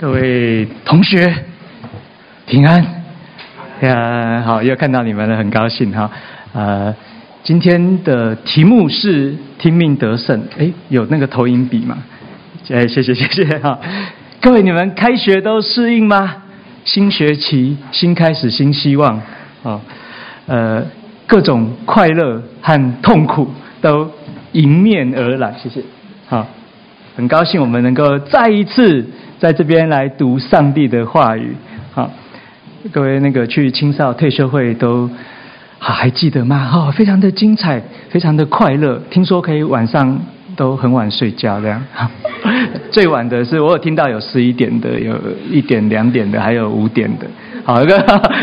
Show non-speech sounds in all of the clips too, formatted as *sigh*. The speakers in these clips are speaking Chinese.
各位同学平安呀！好，又看到你们了，很高兴哈。呃，今天的题目是听命得胜。哎，有那个投影笔吗？哎，谢谢谢谢哈。各位，你们开学都适应吗？新学期新开始，新希望啊。呃，各种快乐和痛苦都迎面而来。谢谢。好，很高兴我们能够再一次。在这边来读上帝的话语，好，各位那个去青少退休会都好还记得吗？哦，非常的精彩，非常的快乐。听说可以晚上都很晚睡觉这样，*laughs* 最晚的是我有听到有十一点的，有一点两点的，还有五点的。好，各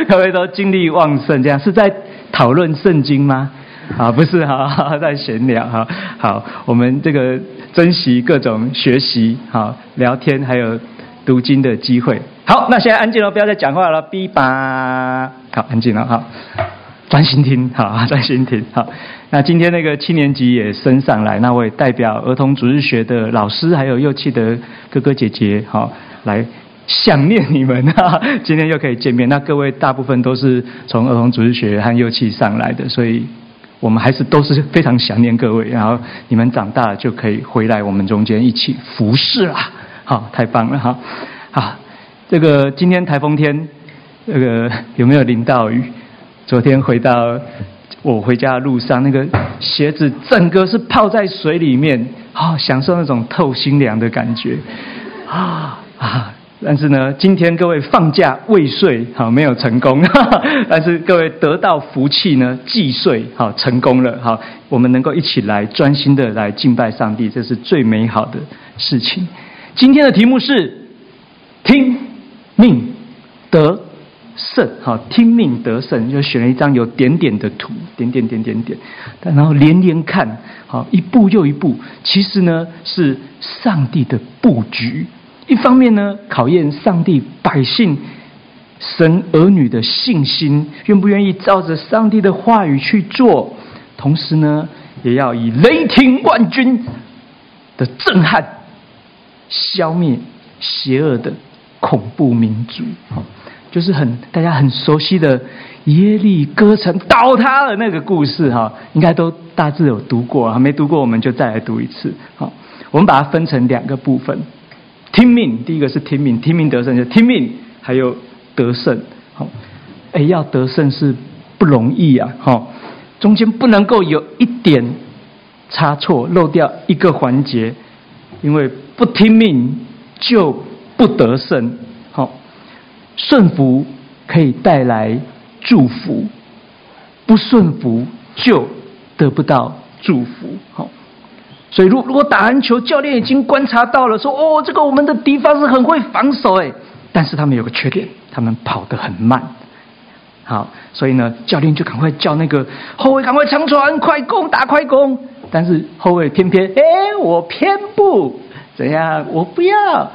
各位都精力旺盛，这样是在讨论圣经吗？*laughs* 啊，不是哈，*laughs* 在闲聊哈。好，我们这个。珍惜各种学习、好聊天，还有读经的机会。好，那现在安静了，不要再讲话了。B 八，好，安静了，好，专心听，好，*laughs* 专心听，好。那今天那个七年级也升上来，那我也代表儿童主日学的老师，还有幼期的哥哥姐姐，好，来想念你们哈。今天又可以见面，那各位大部分都是从儿童主日学和幼期上来的，所以。我们还是都是非常想念各位，然后你们长大了就可以回来我们中间一起服侍啦。好，太棒了哈！好，这个今天台风天，这个有没有淋到雨？昨天回到我回家的路上，那个鞋子整个是泡在水里面，啊，享受那种透心凉的感觉，啊啊！但是呢，今天各位放假未遂，好没有成功。*laughs* 但是各位得到福气呢，既遂好成功了。好，我们能够一起来专心的来敬拜上帝，这是最美好的事情。今天的题目是听命得胜。好，听命得胜，就选了一张有点点的图，点点点点点，然后连连看，好一步又一步，其实呢是上帝的布局。一方面呢，考验上帝百姓、神儿女的信心，愿不愿意照着上帝的话语去做；同时呢，也要以雷霆万钧的震撼，消灭邪恶的恐怖民族。就是很大家很熟悉的耶利哥城倒塌的那个故事。哈，应该都大致有读过，还没读过，我们就再来读一次。好，我们把它分成两个部分。听命，第一个是听命，听命得胜就听命，还有得胜。好，哎，要得胜是不容易啊！哈，中间不能够有一点差错，漏掉一个环节，因为不听命就不得胜。好，顺服可以带来祝福，不顺服就得不到祝福。好。所以，如如果打篮球，教练已经观察到了，说：“哦，这个我们的敌方是很会防守，哎，但是他们有个缺点，他们跑得很慢。”好，所以呢，教练就赶快叫那个后卫赶快长传，快攻，打快攻。但是后卫偏偏，哎，我偏不怎样，我不要。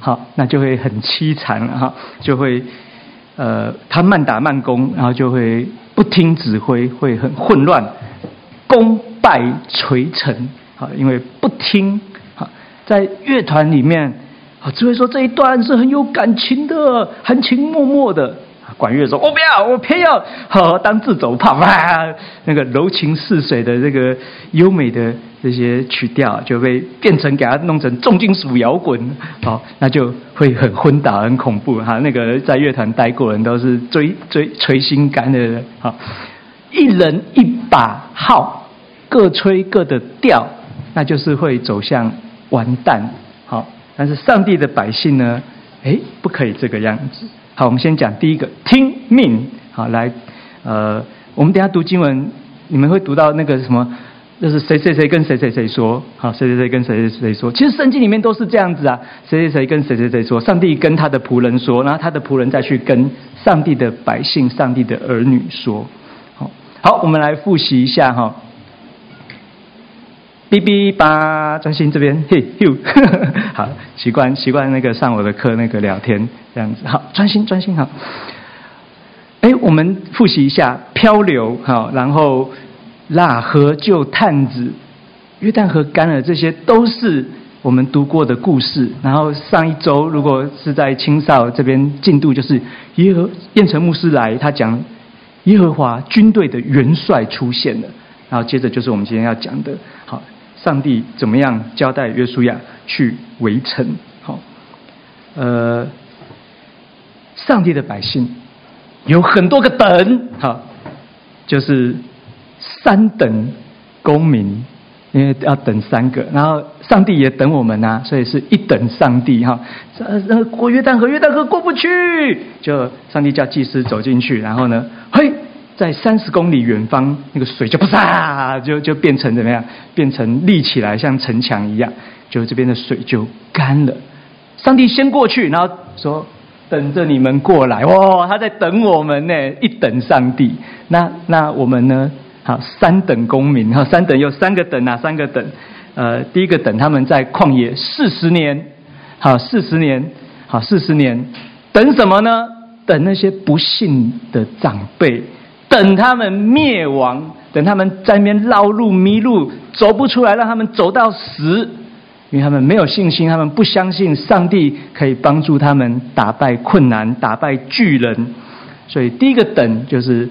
好，那就会很凄惨了哈，就会呃，他慢打慢攻，然后就会不听指挥，会很混乱，功败垂成。啊，因为不听，啊，在乐团里面，啊，只会说这一段是很有感情的，含情脉脉的。管乐说：“我不要，我偏要好当自走炮啊！”那个柔情似水的这个优美的这些曲调，就被变成给它弄成重金属摇滚，好，那就会很昏倒、很恐怖哈。那个在乐团待过人都是追追捶心肝的人，好，一人一把号，各吹各的调。那就是会走向完蛋，好，但是上帝的百姓呢？哎，不可以这个样子。好，我们先讲第一个，听命。好，来，呃，我们等下读经文，你们会读到那个什么？就是谁谁谁跟谁谁谁说，好，谁谁谁跟谁谁谁说。其实圣经里面都是这样子啊，谁谁谁跟谁谁谁说，上帝跟他的仆人说，然后他的仆人再去跟上帝的百姓、上帝的儿女说。好，好，我们来复习一下哈。哔哔吧，专心这边，嘿呦，*laughs* 好，习惯习惯那个上我的课那个聊天这样子，好，专心专心好。哎，我们复习一下漂流，好，然后喇合就探子，约旦河干了，这些都是我们读过的故事，然后上一周如果是在青少这边进度，就是耶和燕城牧师来，他讲耶和华军队的元帅出现了，然后接着就是我们今天要讲的，好，上帝怎么样交代约书亚去围城？好，呃，上帝的百姓有很多个等，好，就是三等公民。因为要等三个，然后上帝也等我们呐、啊，所以是一等上帝哈。呃，过约旦河，约旦河过不去，就上帝叫祭司走进去，然后呢，嘿，在三十公里远方，那个水就啪，就就变成怎么样？变成立起来，像城墙一样，就这边的水就干了。上帝先过去，然后说等着你们过来，哇，他在等我们呢，一等上帝。那那我们呢？好，三等公民哈，三等有三个等啊，三个等。呃，第一个等他们在旷野四十年，好，四十年，好，四十年，等什么呢？等那些不信的长辈，等他们灭亡，等他们在那边绕路迷路，走不出来，让他们走到死，因为他们没有信心，他们不相信上帝可以帮助他们打败困难，打败巨人。所以第一个等就是。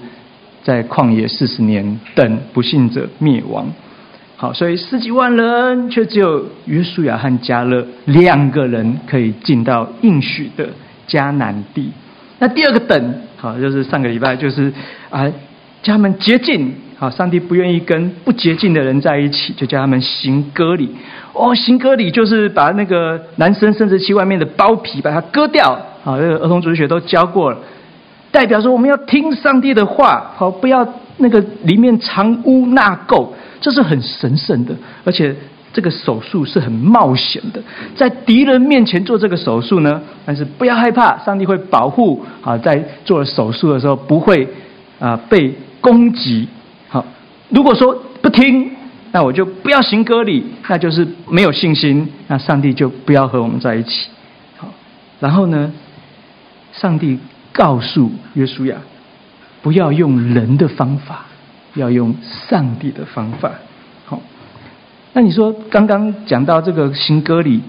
在旷野四十年，等不信者灭亡。好，所以十几万人，却只有约书亚和迦勒两个人可以进到应许的迦南地。那第二个等，好，就是上个礼拜，就是啊，叫他们洁净。好，上帝不愿意跟不洁净的人在一起，就叫他们行割礼。哦，行割礼就是把那个男生生殖器外面的包皮把它割掉。好，这个儿童主日学都教过了。代表说，我们要听上帝的话，好，不要那个里面藏污纳垢，这是很神圣的。而且这个手术是很冒险的，在敌人面前做这个手术呢，但是不要害怕，上帝会保护啊，在做了手术的时候不会啊被攻击。好，如果说不听，那我就不要行割礼，那就是没有信心，那上帝就不要和我们在一起。好，然后呢，上帝。告诉约书亚，不要用人的方法，要用上帝的方法。那你说刚刚讲到这个行割礼，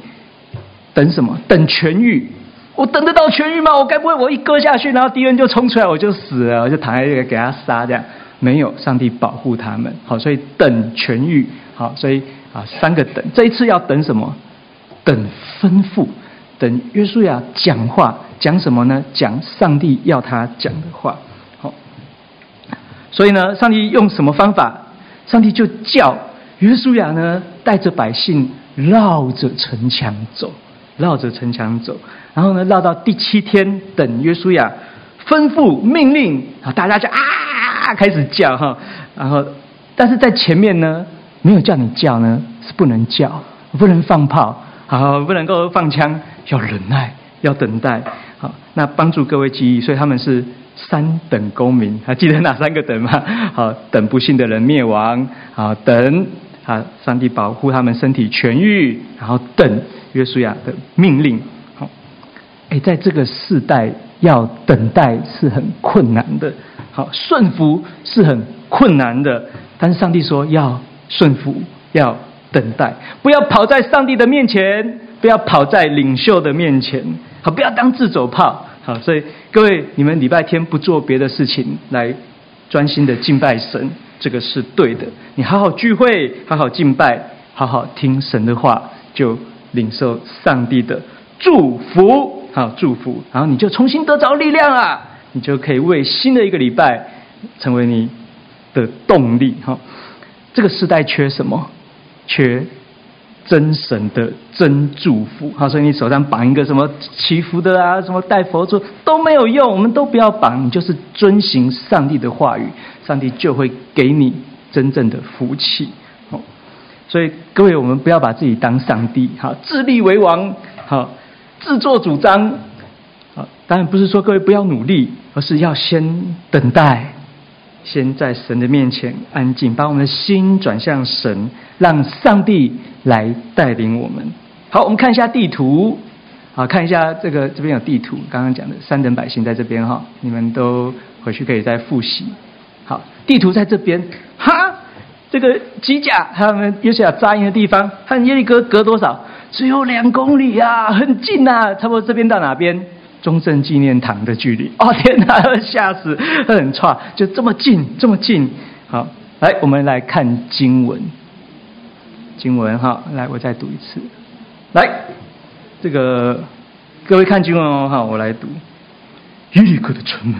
等什么？等痊愈？我等得到痊愈吗？我该不会我一割下去，然后敌人就冲出来，我就死了，我就躺在这个给他杀这样？没有，上帝保护他们。好，所以等痊愈。好，所以啊，三个等。这一次要等什么？等吩咐。等约书亚讲话。讲什么呢？讲上帝要他讲的话。好，所以呢，上帝用什么方法？上帝就叫约书亚呢，带着百姓绕着城墙走，绕着城墙走。然后呢，绕到第七天，等约书亚吩咐命令，啊，大家就啊开始叫哈。然后，但是在前面呢，没有叫你叫呢，是不能叫，不能放炮，好，不能够放枪，要忍耐，要等待。好，那帮助各位记忆，所以他们是三等公民，还记得哪三个等吗？好，等不幸的人灭亡，好，等啊，上帝保护他们身体痊愈，然后等约书亚的命令。好，哎，在这个世代要等待是很困难的，好，顺服是很困难的，但是上帝说要顺服，要等待，不要跑在上帝的面前，不要跑在领袖的面前。好，不要当自走炮。好，所以各位，你们礼拜天不做别的事情，来专心的敬拜神，这个是对的。你好好聚会，好好敬拜，好好听神的话，就领受上帝的祝福。好，祝福，然后你就重新得着力量啊！你就可以为新的一个礼拜成为你的动力。哈，这个时代缺什么？缺。真神的真祝福，好，所以你手上绑一个什么祈福的啊，什么戴佛珠都没有用，我们都不要绑，你就是遵行上帝的话语，上帝就会给你真正的福气。好，所以各位，我们不要把自己当上帝，好，自立为王，好，自作主张，好，当然不是说各位不要努力，而是要先等待。先在神的面前安静，把我们的心转向神，让上帝来带领我们。好，我们看一下地图。好，看一下这个这边有地图，刚刚讲的三等百姓在这边哈，你们都回去可以再复习。好，地图在这边。哈，这个机甲他们约书亚扎营的地方和耶利哥隔多少？只有两公里啊，很近啊，差不多这边到哪边？中正纪念堂的距离。*laughs* 哦天哪，吓死，很差，就这么近，这么近。好，来，我们来看经文。经文哈，来，我再读一次。来，这个各位看经文哦，哈，我来读。耶利哥的城门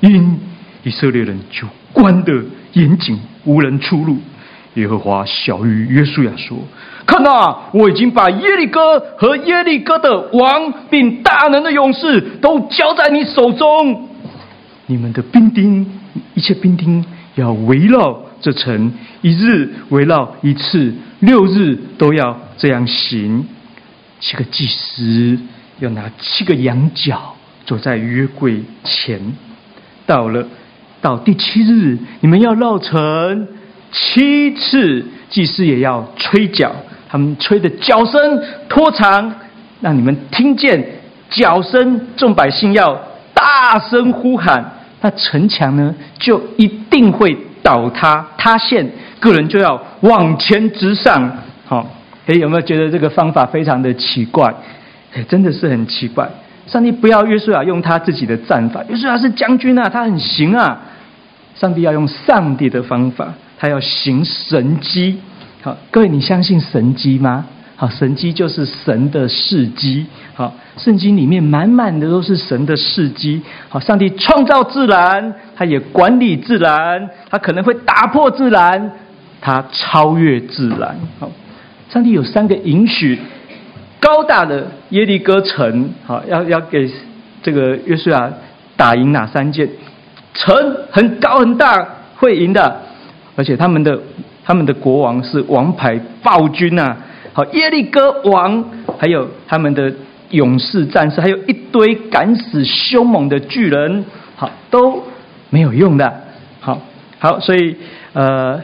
因以色列人就关得严谨，无人出入。耶和华晓諭约书亚说：“看哪，我已经把耶利哥和耶利哥的王，并大能的勇士都交在你手中。你们的兵丁，一切兵丁要围绕这城，一日围绕一次，六日都要这样行。七个祭司要拿七个羊角，走在约柜前。到了到第七日，你们要绕城。”七次祭司也要吹角，他们吹的角声拖长，让你们听见角声。众百姓要大声呼喊，那城墙呢就一定会倒塌塌陷，个人就要往前直上。好，诶，有没有觉得这个方法非常的奇怪？诶，真的是很奇怪。上帝不要约书亚用他自己的战法，约书亚是将军啊，他很行啊。上帝要用上帝的方法。他要行神迹，好，各位，你相信神迹吗？好，神迹就是神的事迹。好，圣经里面满满的都是神的事迹。好，上帝创造自然，他也管理自然，他可能会打破自然，他超越自然。好，上帝有三个允许：高大的耶利哥城，好，要要给这个约书亚打赢哪三件？城很高很大，会赢的。而且他们的他们的国王是王牌暴君呐，好，耶利哥王，还有他们的勇士战士，还有一堆敢死凶猛的巨人，好，都没有用的，好好，所以呃，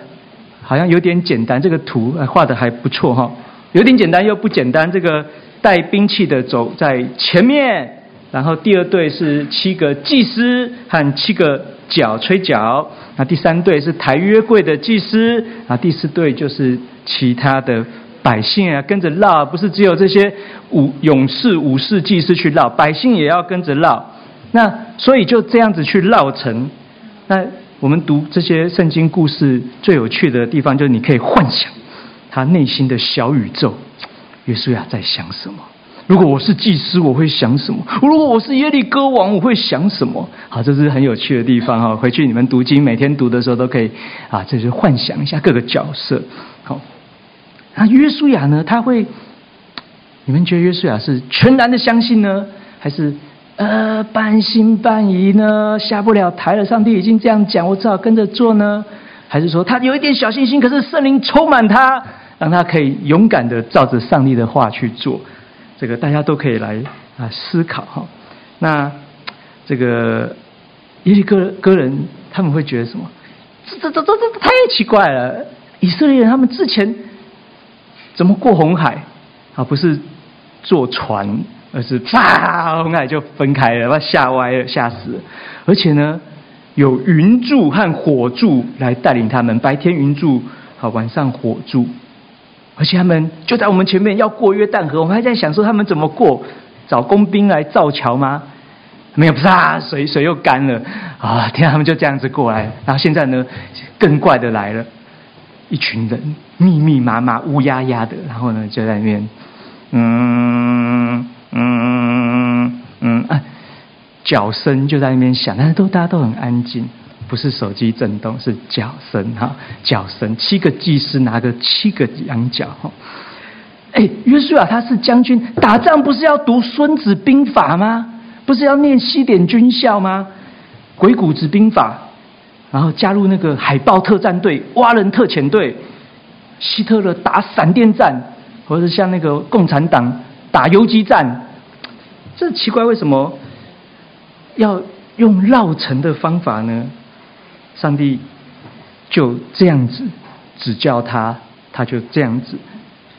好像有点简单，这个图画的还不错哈，有点简单又不简单，这个带兵器的走在前面。然后第二队是七个祭司和七个角吹角，那第三队是抬约柜的祭司，啊，第四队就是其他的百姓啊，跟着绕，不是只有这些武勇士、武士、祭司去绕，百姓也要跟着绕。那所以就这样子去绕城。那我们读这些圣经故事最有趣的地方，就是你可以幻想他内心的小宇宙，约书亚在想什么。如果我是祭司，我会想什么？如果我是耶利哥王，我会想什么？好，这是很有趣的地方哈。回去你们读经，每天读的时候都可以啊，这就是幻想一下各个角色。好，那约书亚呢？他会？你们觉得约书亚是全然的相信呢，还是呃半信半疑呢？下不了台了，上帝已经这样讲，我只好跟着做呢？还是说他有一点小信心，可是圣灵充满他，让他可以勇敢的照着上帝的话去做？这个大家都可以来啊思考哈，那这个耶利哥哥人他们会觉得什么？这这这这太奇怪了！以色列人他们之前怎么过红海啊？不是坐船，而是啪，红海就分开了，把吓歪了，吓死了。而且呢，有云柱和火柱来带领他们，白天云柱，好，晚上火柱。而且他们就在我们前面要过约旦河，我们还在想说他们怎么过，找工兵来造桥吗？没有，啪，水水又干了啊！天，他们就这样子过来。然后现在呢，更怪的来了，一群人密密麻麻、乌压压的，然后呢就在那边，嗯嗯嗯啊，脚声就在那边响，但是都大家都很安静。不是手机震动，是脚声哈，脚声。七个祭司拿着七个羊角哈。哎，约书亚他是将军，打仗不是要读《孙子兵法》吗？不是要念西点军校吗？鬼谷子兵法，然后加入那个海豹特战队、蛙人特遣队，希特勒打闪电战，或者像那个共产党打游击战。这奇怪，为什么要用绕城的方法呢？上帝就这样子指教他，他就这样子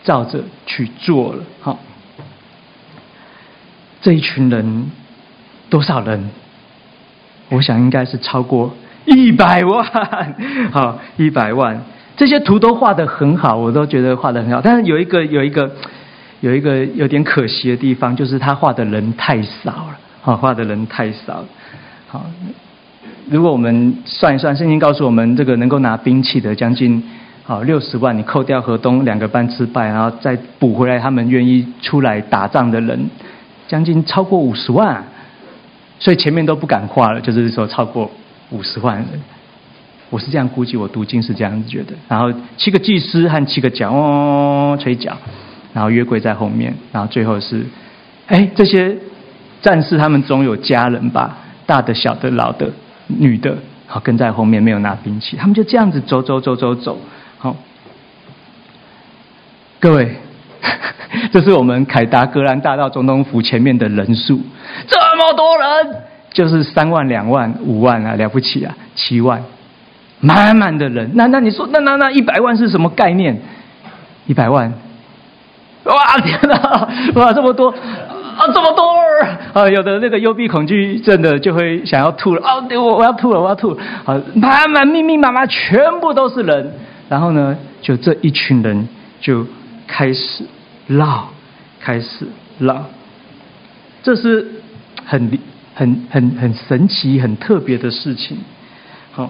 照着去做了。好，这一群人多少人？我想应该是超过一百万。*laughs* 好，一百万。这些图都画得很好，我都觉得画得很好。但是有一个有一个有一个有点可惜的地方，就是他画的人太少了，好，画的人太少了。好，如果我们算一算，圣经告诉我们，这个能够拿兵器的将近好六十万，你扣掉河东两个班失败，然后再补回来，他们愿意出来打仗的人，将近超过五十万，所以前面都不敢画了，就是说超过五十万人。我是这样估计，我读经是这样子觉得。然后七个祭司和七个角哦吹角。然后约柜在后面，然后最后是，哎，这些战士他们总有家人吧，大的、小的、老的、女的，好跟在后面，没有拿兵器，他们就这样子走走走走走，好，各位，*laughs* 这是我们凯达格兰大道总统府前面的人数，这么多人，就是三万、两万、五万啊，了不起啊，七万，满满的人，那那你说，那那那一百万是什么概念？一百万。哇天哪！哇这么多。啊这么多啊！有的那个幽闭恐惧症的就会想要吐了啊！我我要吐了我要吐了！啊，满满密密麻麻全部都是人，然后呢，就这一群人就开始闹，开始闹，这是很很很很神奇很特别的事情。好，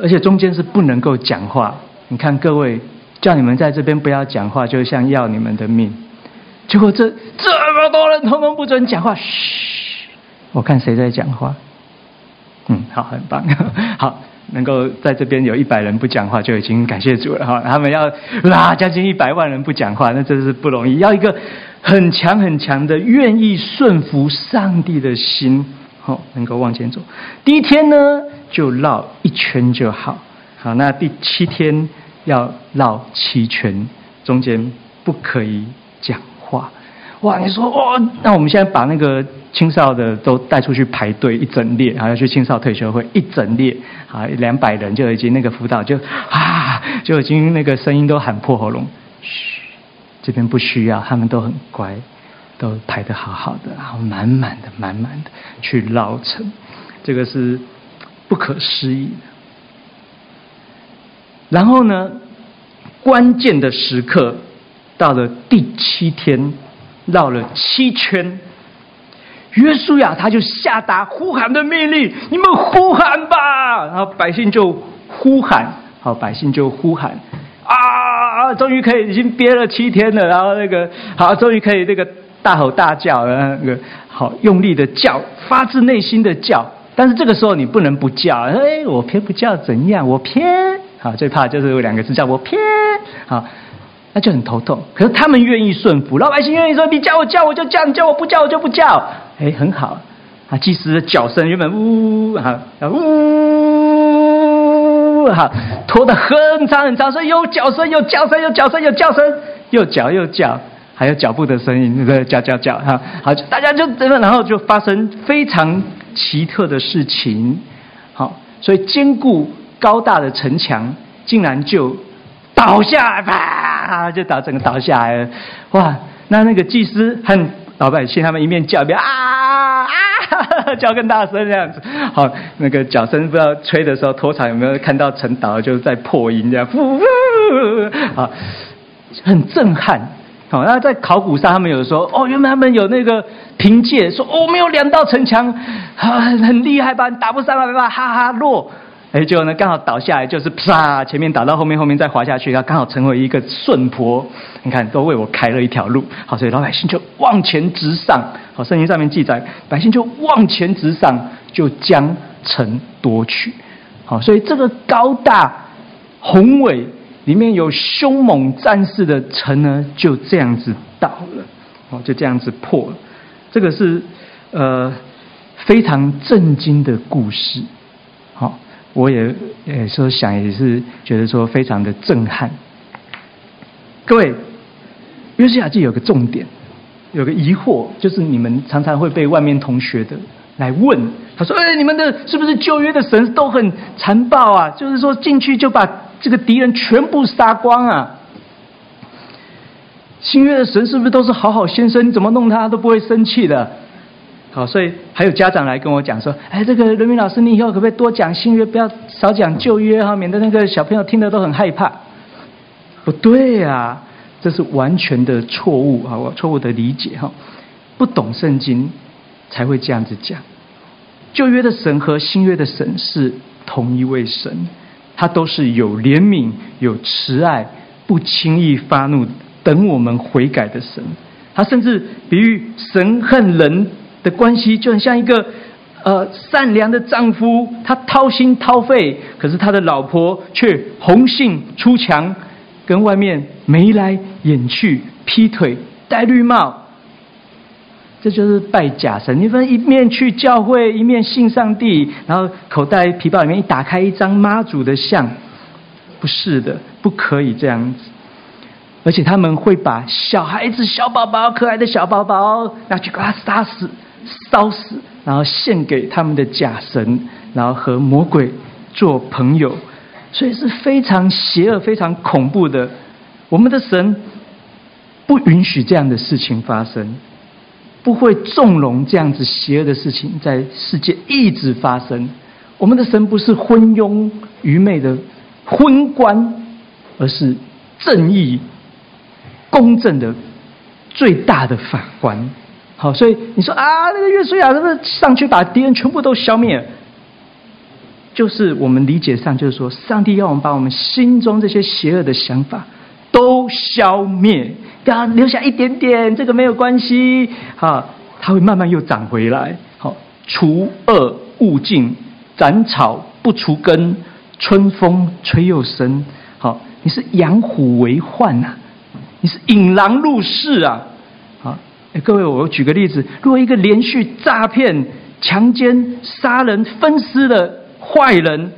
而且中间是不能够讲话。你看各位。叫你们在这边不要讲话，就像要你们的命。结果这这么多人通通不准讲话，嘘！我看谁在讲话。嗯，好，很棒，*laughs* 好，能够在这边有一百人不讲话，就已经感谢主了哈。他们要啊，将近一百万人不讲话，那真是不容易。要一个很强很强的愿意顺服上帝的心，好，能够往前走。第一天呢，就绕一圈就好。好，那第七天。要绕七圈，中间不可以讲。哇，你说哇，那我们现在把那个青少的都带出去排队一整列，还要去青少退休会一整列，啊，两百人就已经那个辅导就啊，就已经那个声音都喊破喉咙。嘘，这边不需要，他们都很乖，都排得好好的，然后满满的、满满的去绕城，这个是不可思议的。然后呢，关键的时刻到了第七天，绕了七圈，约书亚他就下达呼喊的命令：“你们呼喊吧！”然后百姓就呼喊，好，百姓就呼喊，啊，终于可以，已经憋了七天了，然后那个好，终于可以那个大吼大叫，然后那个好用力的叫，发自内心的叫。但是这个时候你不能不叫，哎，我偏不叫怎样？我偏。好，最怕就是有两个字叫我偏，好，那就很头痛。可是他们愿意顺服，老百姓愿意说：“你叫我叫我就叫，你叫我不叫我就不叫。”哎，很好。啊，祭司的脚声原本呜呜，好，呜，好，拖得很长很长，所以有脚声，有叫声，有叫声，有叫声，又叫又叫，还有脚步的声音，那个？叫叫叫，哈，好，大家就真的，然后就发生非常奇特的事情。好，所以坚固。高大的城墙竟然就倒下来，啪，就倒整个倒下来了。哇！那那个祭司和老百姓他们一面叫一边啊啊，*laughs* 叫更大声这样子。好，那个脚声不知道吹的时候，拖场有没有看到城倒，就是在破音这样。呼呼，好，很震撼。好，那在考古上他们有说，哦，原本他们有那个凭借，说哦，我们有两道城墙，啊，很厉害吧？打不上来吧？哈哈，落。哎，结果呢，刚好倒下来，就是啪，前面倒到后面，后面再滑下去，它刚好成为一个顺坡。你看，都为我开了一条路。好，所以老百姓就往前直上。好，圣经上面记载，百姓就往前直上，就将城夺取。好，所以这个高大宏伟、里面有凶猛战士的城呢，就这样子倒了。哦，就这样子破了。这个是呃非常震惊的故事。我也也说想也是觉得说非常的震撼。各位，约书亚记有个重点，有个疑惑，就是你们常常会被外面同学的来问，他说：“哎，你们的是不是旧约的神都很残暴啊？就是说进去就把这个敌人全部杀光啊？新约的神是不是都是好好先生？你怎么弄他都不会生气的？”好，所以还有家长来跟我讲说：“哎，这个人民老师，你以后可不可以多讲新约，不要少讲旧约哈，免得那个小朋友听得都很害怕。”不对呀，这是完全的错误啊！我错误的理解哈，不懂圣经才会这样子讲。旧约的神和新约的神是同一位神，他都是有怜悯、有慈爱、不轻易发怒、等我们悔改的神。他甚至比喻神恨人的关系，就很像一个呃善良的丈夫，他掏心掏肺，可是他的老婆却红杏出墙，跟外面眉来眼去、劈腿、戴绿帽。这就是拜假神。你分一面去教会，一面信上帝，然后口袋皮包里面一打开一张妈祖的像，不是的，不可以这样子。而且他们会把小孩子、小宝宝、可爱的小宝宝拿去给他杀死、烧死，然后献给他们的假神，然后和魔鬼做朋友，所以是非常邪恶、非常恐怖的。我们的神不允许这样的事情发生。不会纵容这样子邪恶的事情在世界一直发生。我们的神不是昏庸愚昧的昏官，而是正义、公正的最大的法官。好，所以你说啊，那个约书亚是不是上去把敌人全部都消灭？就是我们理解上，就是说，上帝要我们把我们心中这些邪恶的想法都消灭。给他留下一点点，这个没有关系，哈，他会慢慢又长回来。好，除恶务尽，斩草不除根，春风吹又生。好，你是养虎为患呐、啊，你是引狼入室啊。哎，各位，我举个例子，如果一个连续诈骗、强奸、杀人、分尸的坏人，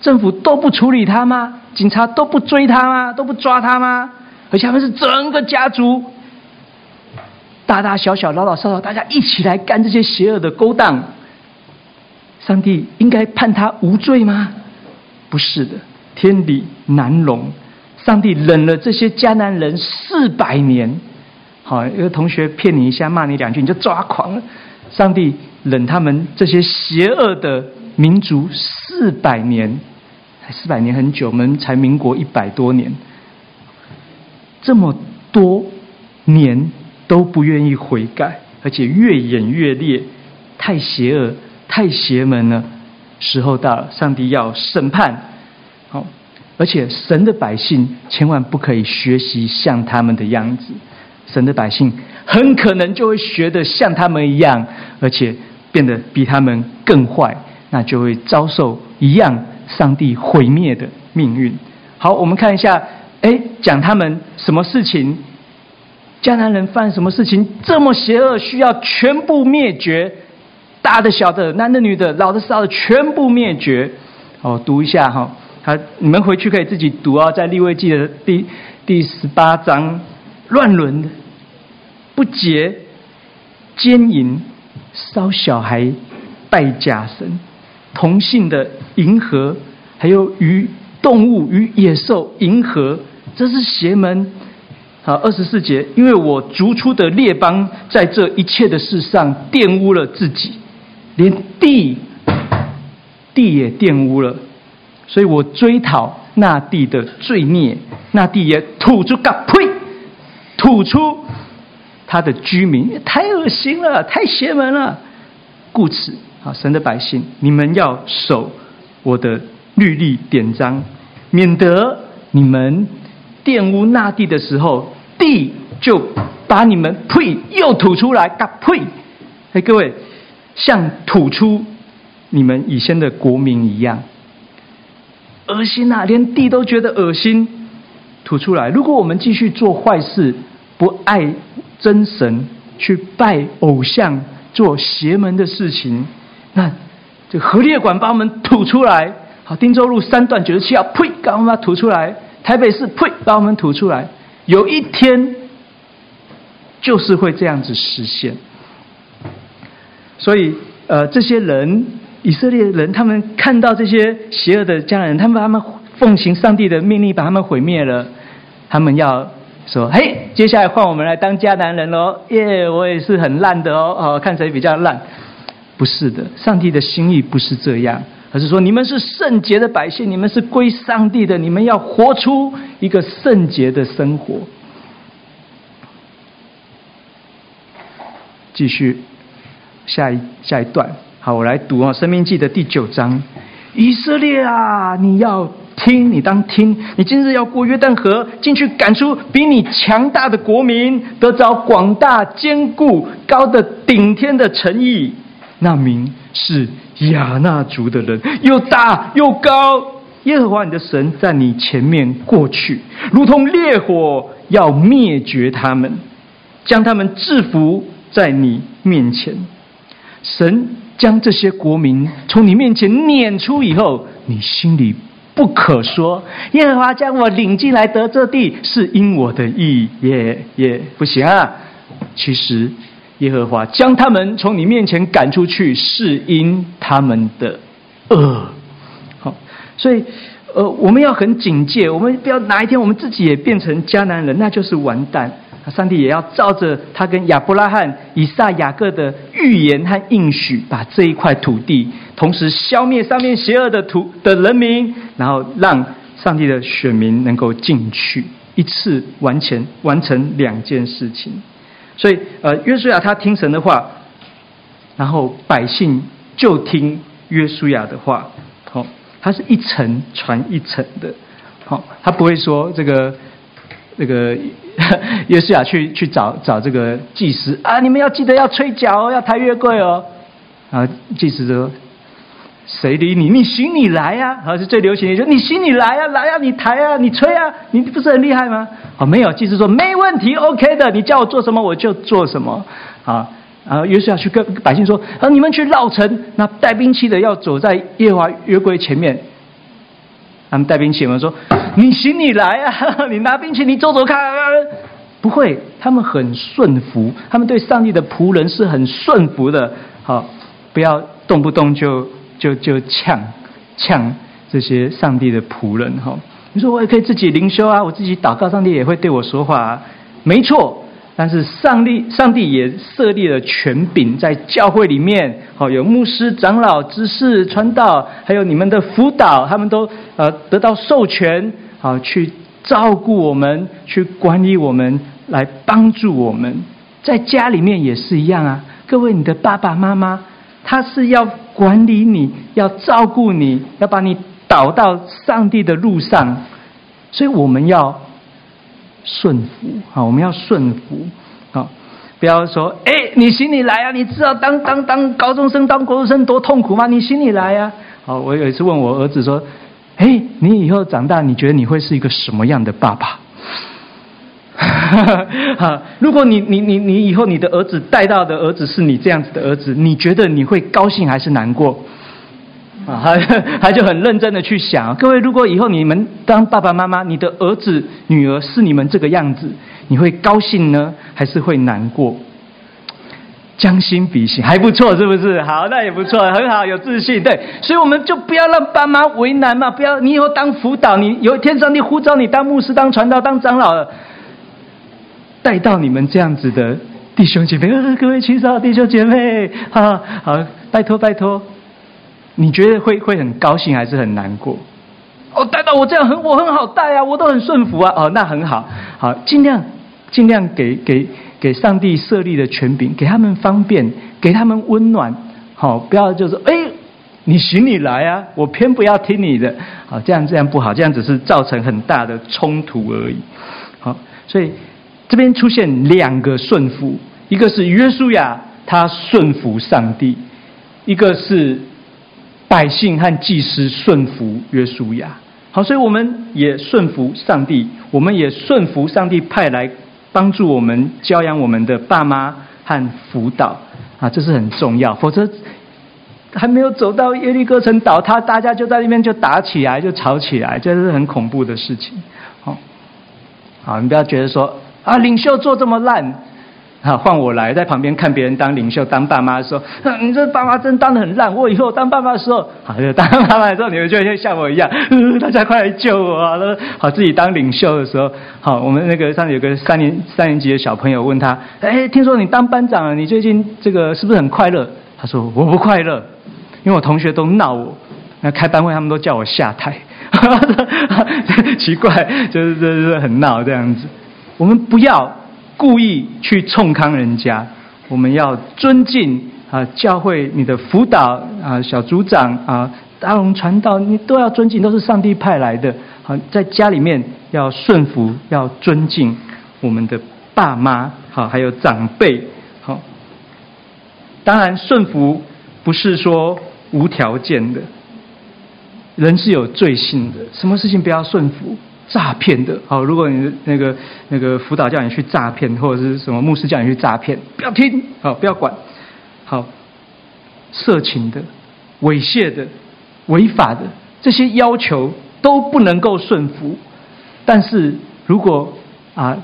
政府都不处理他吗？警察都不追他吗？都不抓他吗？而且他们是整个家族，大大小小、老老少少，大家一起来干这些邪恶的勾当。上帝应该判他无罪吗？不是的，天理难容。上帝忍了这些迦南人四百年。好，一个同学骗你一下，骂你两句，你就抓狂了。上帝忍他们这些邪恶的民族四百年，四百年很久，我们才民国一百多年。这么多年都不愿意悔改，而且越演越烈，太邪恶、太邪门了。时候到了，上帝要审判。好，而且神的百姓千万不可以学习像他们的样子。神的百姓很可能就会学得像他们一样，而且变得比他们更坏，那就会遭受一样上帝毁灭的命运。好，我们看一下。哎，讲他们什么事情？迦南人犯什么事情这么邪恶，需要全部灭绝？大的、小的、男的、女的、老的、少的，全部灭绝。哦，读一下哈，他你们回去可以自己读啊，在利未记的第第十八章，乱伦、不洁、奸淫、烧小孩、拜假神、同性的淫合，还有与动物与野兽迎合。这是邪门，好，二十四节，因为我逐出的列邦，在这一切的事上玷污了自己，连地地也玷污了，所以我追讨那地的罪孽，那地也吐出个呸，吐出他的居民，太恶心了，太邪门了，故此，啊，神的百姓，你们要守我的律例典章，免得你们。玷污那地的时候，地就把你们呸又吐出来，嘎呸！哎，各位，像吐出你们以前的国民一样，恶心啊！连地都觉得恶心，吐出来。如果我们继续做坏事，不爱真神，去拜偶像，做邪门的事情，那这核列馆把我们吐出来。好，汀州路三段九十七号，呸，刚刚把它吐出来。台北市呸，把我们吐出来，有一天就是会这样子实现。所以，呃，这些人，以色列人，他们看到这些邪恶的家人，他们把他们奉行上帝的命令，把他们毁灭了。他们要说：“嘿，接下来换我们来当家男人喽！耶，我也是很烂的哦，哦，看谁比较烂？不是的，上帝的心意不是这样，而是说你们是圣洁的百姓，你们是归上帝的，你们要活出一个圣洁的生活。”继续下一下一段，好，我来读啊，《生命记》的第九章：“以色列啊，你要。”听，你当听，你今日要过约旦河，进去赶出比你强大的国民，得着广大坚固、高的顶天的诚意。那民是亚衲族的人，又大又高。耶和华你的神在你前面过去，如同烈火，要灭绝他们，将他们制服在你面前。神。将这些国民从你面前撵出以后，你心里不可说：耶和华将我领进来得这地，是因我的意，也也不行啊。其实，耶和华将他们从你面前赶出去，是因他们的恶。好，所以，呃，我们要很警戒，我们不要哪一天我们自己也变成迦南人，那就是完蛋。上帝也要照着他跟亚伯拉罕、以撒、雅各的预言和应许，把这一块土地同时消灭上面邪恶的土的人民，然后让上帝的选民能够进去，一次完成完成两件事情。所以，呃，约书亚他听神的话，然后百姓就听约书亚的话。好，他是一层传一层的。好，他不会说这个这个。*laughs* 约书亚去去找找这个祭司啊！你们要记得要吹角哦，要抬约柜哦。啊，祭司说：“谁理你？你行你来呀！”啊，是最流行的，说：“你行你来呀，来呀，你抬啊，你吹啊，你不是很厉害吗？”啊，没有，祭司说：“没问题，OK 的，你叫我做什么我就做什么。”啊，然后约书亚去跟百姓说：“啊，你们去绕城，那带兵器的要走在耶和华约柜前面。”他们带兵器，我们说：“你行你来啊，*laughs* 你拿兵器，你走走看。”不会，他们很顺服，他们对上帝的仆人是很顺服的。好，不要动不动就就就呛呛这些上帝的仆人哈。你说我也可以自己灵修啊，我自己祷告，上帝也会对我说话啊。没错，但是上帝上帝也设立了权柄在教会里面，好，有牧师、长老、执事、传道，还有你们的辅导，他们都呃得到授权，好去。照顾我们，去管理我们，来帮助我们，在家里面也是一样啊。各位，你的爸爸妈妈，他是要管理你，要照顾你，要把你导到上帝的路上，所以我们要顺服啊！我们要顺服啊！不要说，哎，你行你来啊！你知道当当当高中生、当国中生多痛苦吗？你行你来呀！好，我有一次问我儿子说。哎，你以后长大，你觉得你会是一个什么样的爸爸？*laughs* 哈，如果你你你你以后你的儿子带到的儿子是你这样子的儿子，你觉得你会高兴还是难过？啊，他 *laughs* 他就很认真的去想，各位，如果以后你们当爸爸妈妈，你的儿子女儿是你们这个样子，你会高兴呢，还是会难过？将心比心还不错，是不是？好，那也不错，很好，有自信。对，所以我们就不要让爸妈为难嘛。不要，你以后当辅导，你有一天上帝呼召你当牧师、当传道、当长老了，带到你们这样子的弟兄姐妹，各位青少弟兄姐妹，哈好，拜托拜托，你觉得会会很高兴还是很难过？哦，带到我这样很我很好带啊，我都很顺服啊。哦，那很好，好，尽量尽量给给。给上帝设立的权柄，给他们方便，给他们温暖，好，不要就是哎，你行你来啊，我偏不要听你的，好，这样这样不好，这样只是造成很大的冲突而已，好，所以这边出现两个顺服，一个是约书亚他顺服上帝，一个是百姓和祭司顺服约书亚，好，所以我们也顺服上帝，我们也顺服上帝派来。帮助我们教养我们的爸妈和辅导啊，这是很重要。否则还没有走到耶利哥城倒塌，大家就在那边就打起来，就吵起来，这是很恐怖的事情。好，好，你不要觉得说啊，领袖做这么烂。好，换我来在旁边看别人当领袖、当爸妈的时候，*laughs* 你这爸妈真当得很烂。我以后当爸妈的时候，好，*laughs* 就当爸妈的时候，你们就会像我一样，*laughs* 呃、大家快来救我啊！好，自己当领袖的时候，好，我们那个上次有个三年三年级的小朋友问他，哎，听说你当班长了，你最近这个是不是很快乐？他说我不快乐，因为我同学都闹我，那开班会他们都叫我下台，奇怪，就是就是很闹这样子。我们不要。故意去冲康人家，我们要尊敬啊，教会你的辅导啊，小组长啊，大龙传道，你都要尊敬，都是上帝派来的。好，在家里面要顺服，要尊敬我们的爸妈，好，还有长辈，好。当然，顺服不是说无条件的，人是有罪性的，什么事情不要顺服？诈骗的，好，如果你那个那个辅导叫你去诈骗，或者是什么牧师叫你去诈骗，不要听，好，不要管，好，色情的、猥亵的、违法的这些要求都不能够顺服。但是如果啊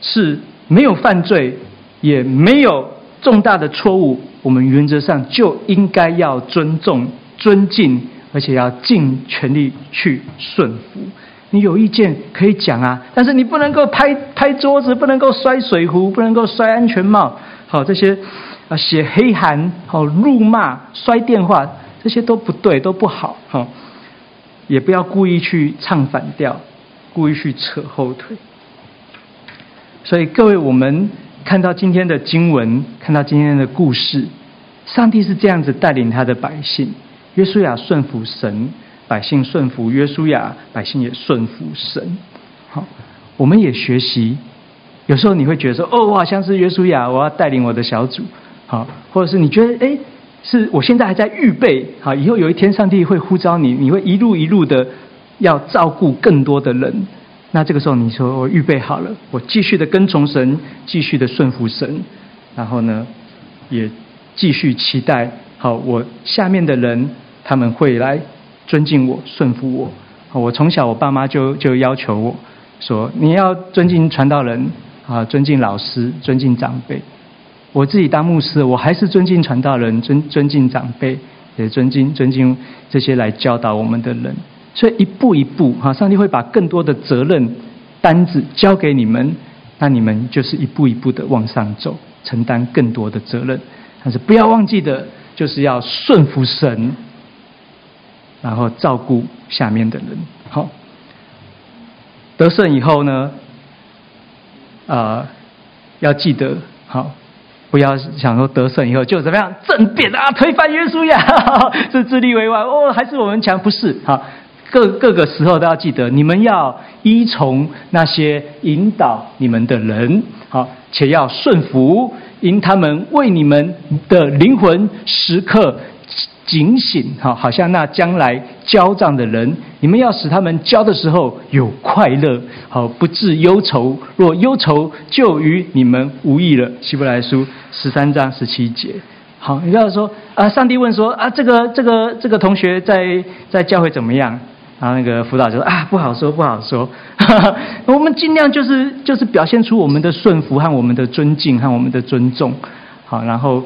是没有犯罪，也没有重大的错误，我们原则上就应该要尊重、尊敬，而且要尽全力去顺服。你有意见可以讲啊，但是你不能够拍拍桌子，不能够摔水壶，不能够摔安全帽，好，这些啊写黑函，好，辱骂、摔电话，这些都不对，都不好，好，也不要故意去唱反调，故意去扯后腿。所以各位，我们看到今天的经文，看到今天的故事，上帝是这样子带领他的百姓，约书亚顺服神。百姓顺服约书亚，百姓也顺服神。好，我们也学习。有时候你会觉得说：“哦，我好像是约书亚，我要带领我的小组。”好，或者是你觉得：“哎，是我现在还在预备。”好，以后有一天上帝会呼召你，你会一路一路的要照顾更多的人。那这个时候你说：“我预备好了，我继续的跟从神，继续的顺服神。”然后呢，也继续期待。好，我下面的人他们会来。尊敬我，顺服我。我从小，我爸妈就就要求我说：“你要尊敬传道人啊，尊敬老师，尊敬长辈。”我自己当牧师，我还是尊敬传道人，尊尊敬长辈，也尊敬尊敬这些来教导我们的人。所以一步一步，哈，上帝会把更多的责任单子交给你们，那你们就是一步一步的往上走，承担更多的责任。但是不要忘记的，就是要顺服神。然后照顾下面的人，好，得胜以后呢，啊、要记得好，不要想说得胜以后就怎么样政变啊，推翻耶稣呀，*laughs* 是自立为王哦，还是我们强？不是，好，各各个时候都要记得，你们要依从那些引导你们的人，好，且要顺服，因他们为你们的灵魂时刻。警醒，好，好像那将来交账的人，你们要使他们交的时候有快乐，好，不致忧愁。若忧愁，就与你们无益了。希伯来书十三章十七节。好，你要说啊，上帝问说啊，这个这个这个同学在在教会怎么样？然后那个辅导就说啊，不好说，不好说。*laughs* 我们尽量就是就是表现出我们的顺服和我们的尊敬和我们的尊重。好，然后。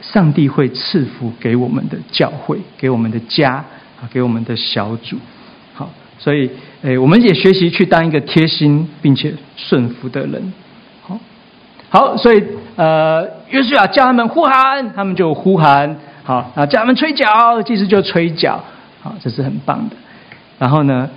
上帝会赐福给我们的教会，给我们的家，啊，给我们的小组。好，所以，诶，我们也学习去当一个贴心并且顺服的人。好，好，所以，呃，约书亚叫他们呼喊，他们就呼喊。好，啊，叫他们吹角，祭司就吹角。好，这是很棒的。然后呢，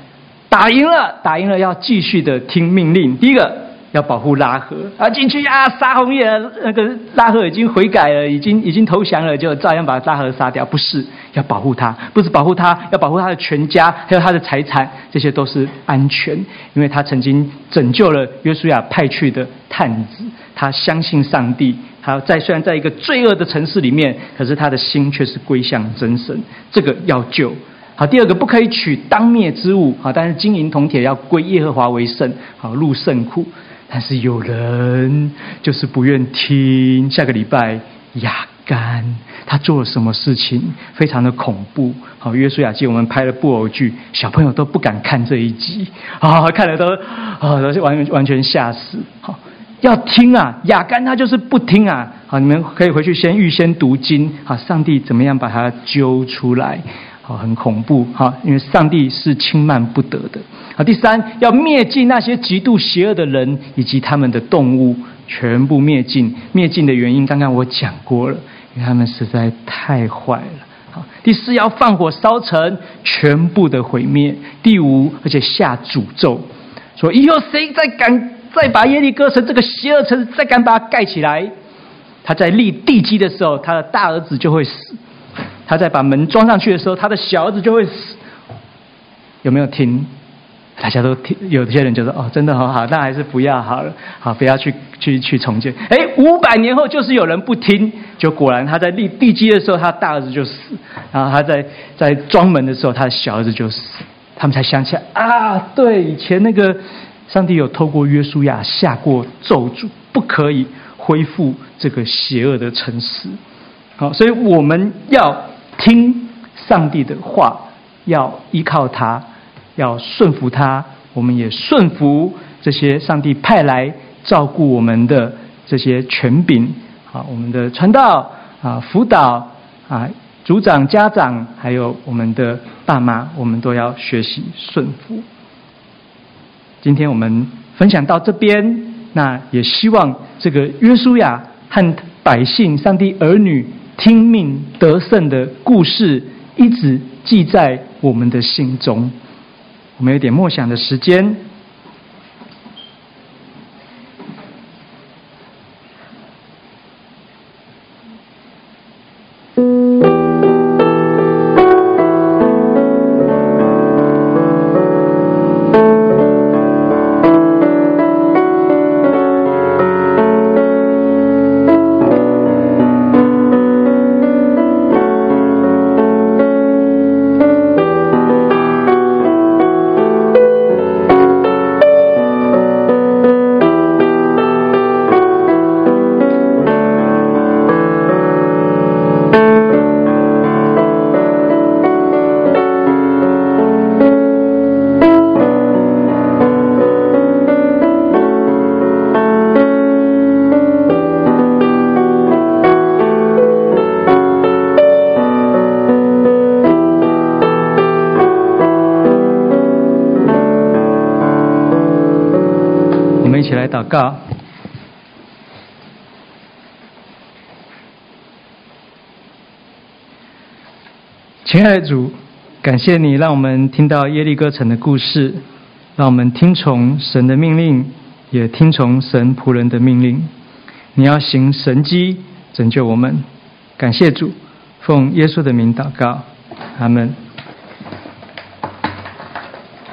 打赢了，打赢了，要继续的听命令。第一个。要保护拉合啊，进去啊，杀红叶，那个拉合已经悔改了，已经已经投降了，就照样把拉合杀掉。不是要保护他，不是保护他，要保护他的全家，还有他的财产，这些都是安全，因为他曾经拯救了约书亚派去的探子，他相信上帝，他在虽然在一个罪恶的城市里面，可是他的心却是归向真神，这个要救。好，第二个不可以取当灭之物，好，但是金银铜铁要归耶和华为圣，好，入圣库。但是有人就是不愿听。下个礼拜雅干他做了什么事情？非常的恐怖。好，约书亚记我们拍了布偶剧，小朋友都不敢看这一集啊，看了都啊，都是完完全吓死。好，要听啊，雅干他就是不听啊。好，你们可以回去先预先读经。好，上帝怎么样把他揪出来？很恐怖。哈，因为上帝是轻慢不得的。好，第三，要灭尽那些极度邪恶的人以及他们的动物，全部灭尽。灭尽的原因，刚刚我讲过了，因为他们实在太坏了。好，第四，要放火烧城，全部的毁灭。第五，而且下诅咒，说以后谁再敢再把耶利哥城这个邪恶城再敢把它盖起来，他在立地基的时候，他的大儿子就会死；他在把门装上去的时候，他的小儿子就会死。有没有听？大家都听，有些人就说：“哦，真的很好，那还是不要好了，好，不要去去去重建。”哎，五百年后就是有人不听，就果然他在立地基的时候，他大儿子就死；然后他在在装门的时候，他的小儿子就死。他们才想起来啊，对，以前那个上帝有透过约书亚下过咒诅，不可以恢复这个邪恶的城市。好，所以我们要听上帝的话，要依靠他。要顺服他，我们也顺服这些上帝派来照顾我们的这些权柄啊，我们的传道啊、辅导啊、组长、家长，还有我们的爸妈，我们都要学习顺服。今天我们分享到这边，那也希望这个约书亚和百姓、上帝儿女听命得胜的故事，一直记在我们的心中。我们有点默想的时间。亲爱的主，感谢你让我们听到耶利哥城的故事，让我们听从神的命令，也听从神仆人的命令。你要行神迹拯救我们，感谢主，奉耶稣的名祷告，阿门。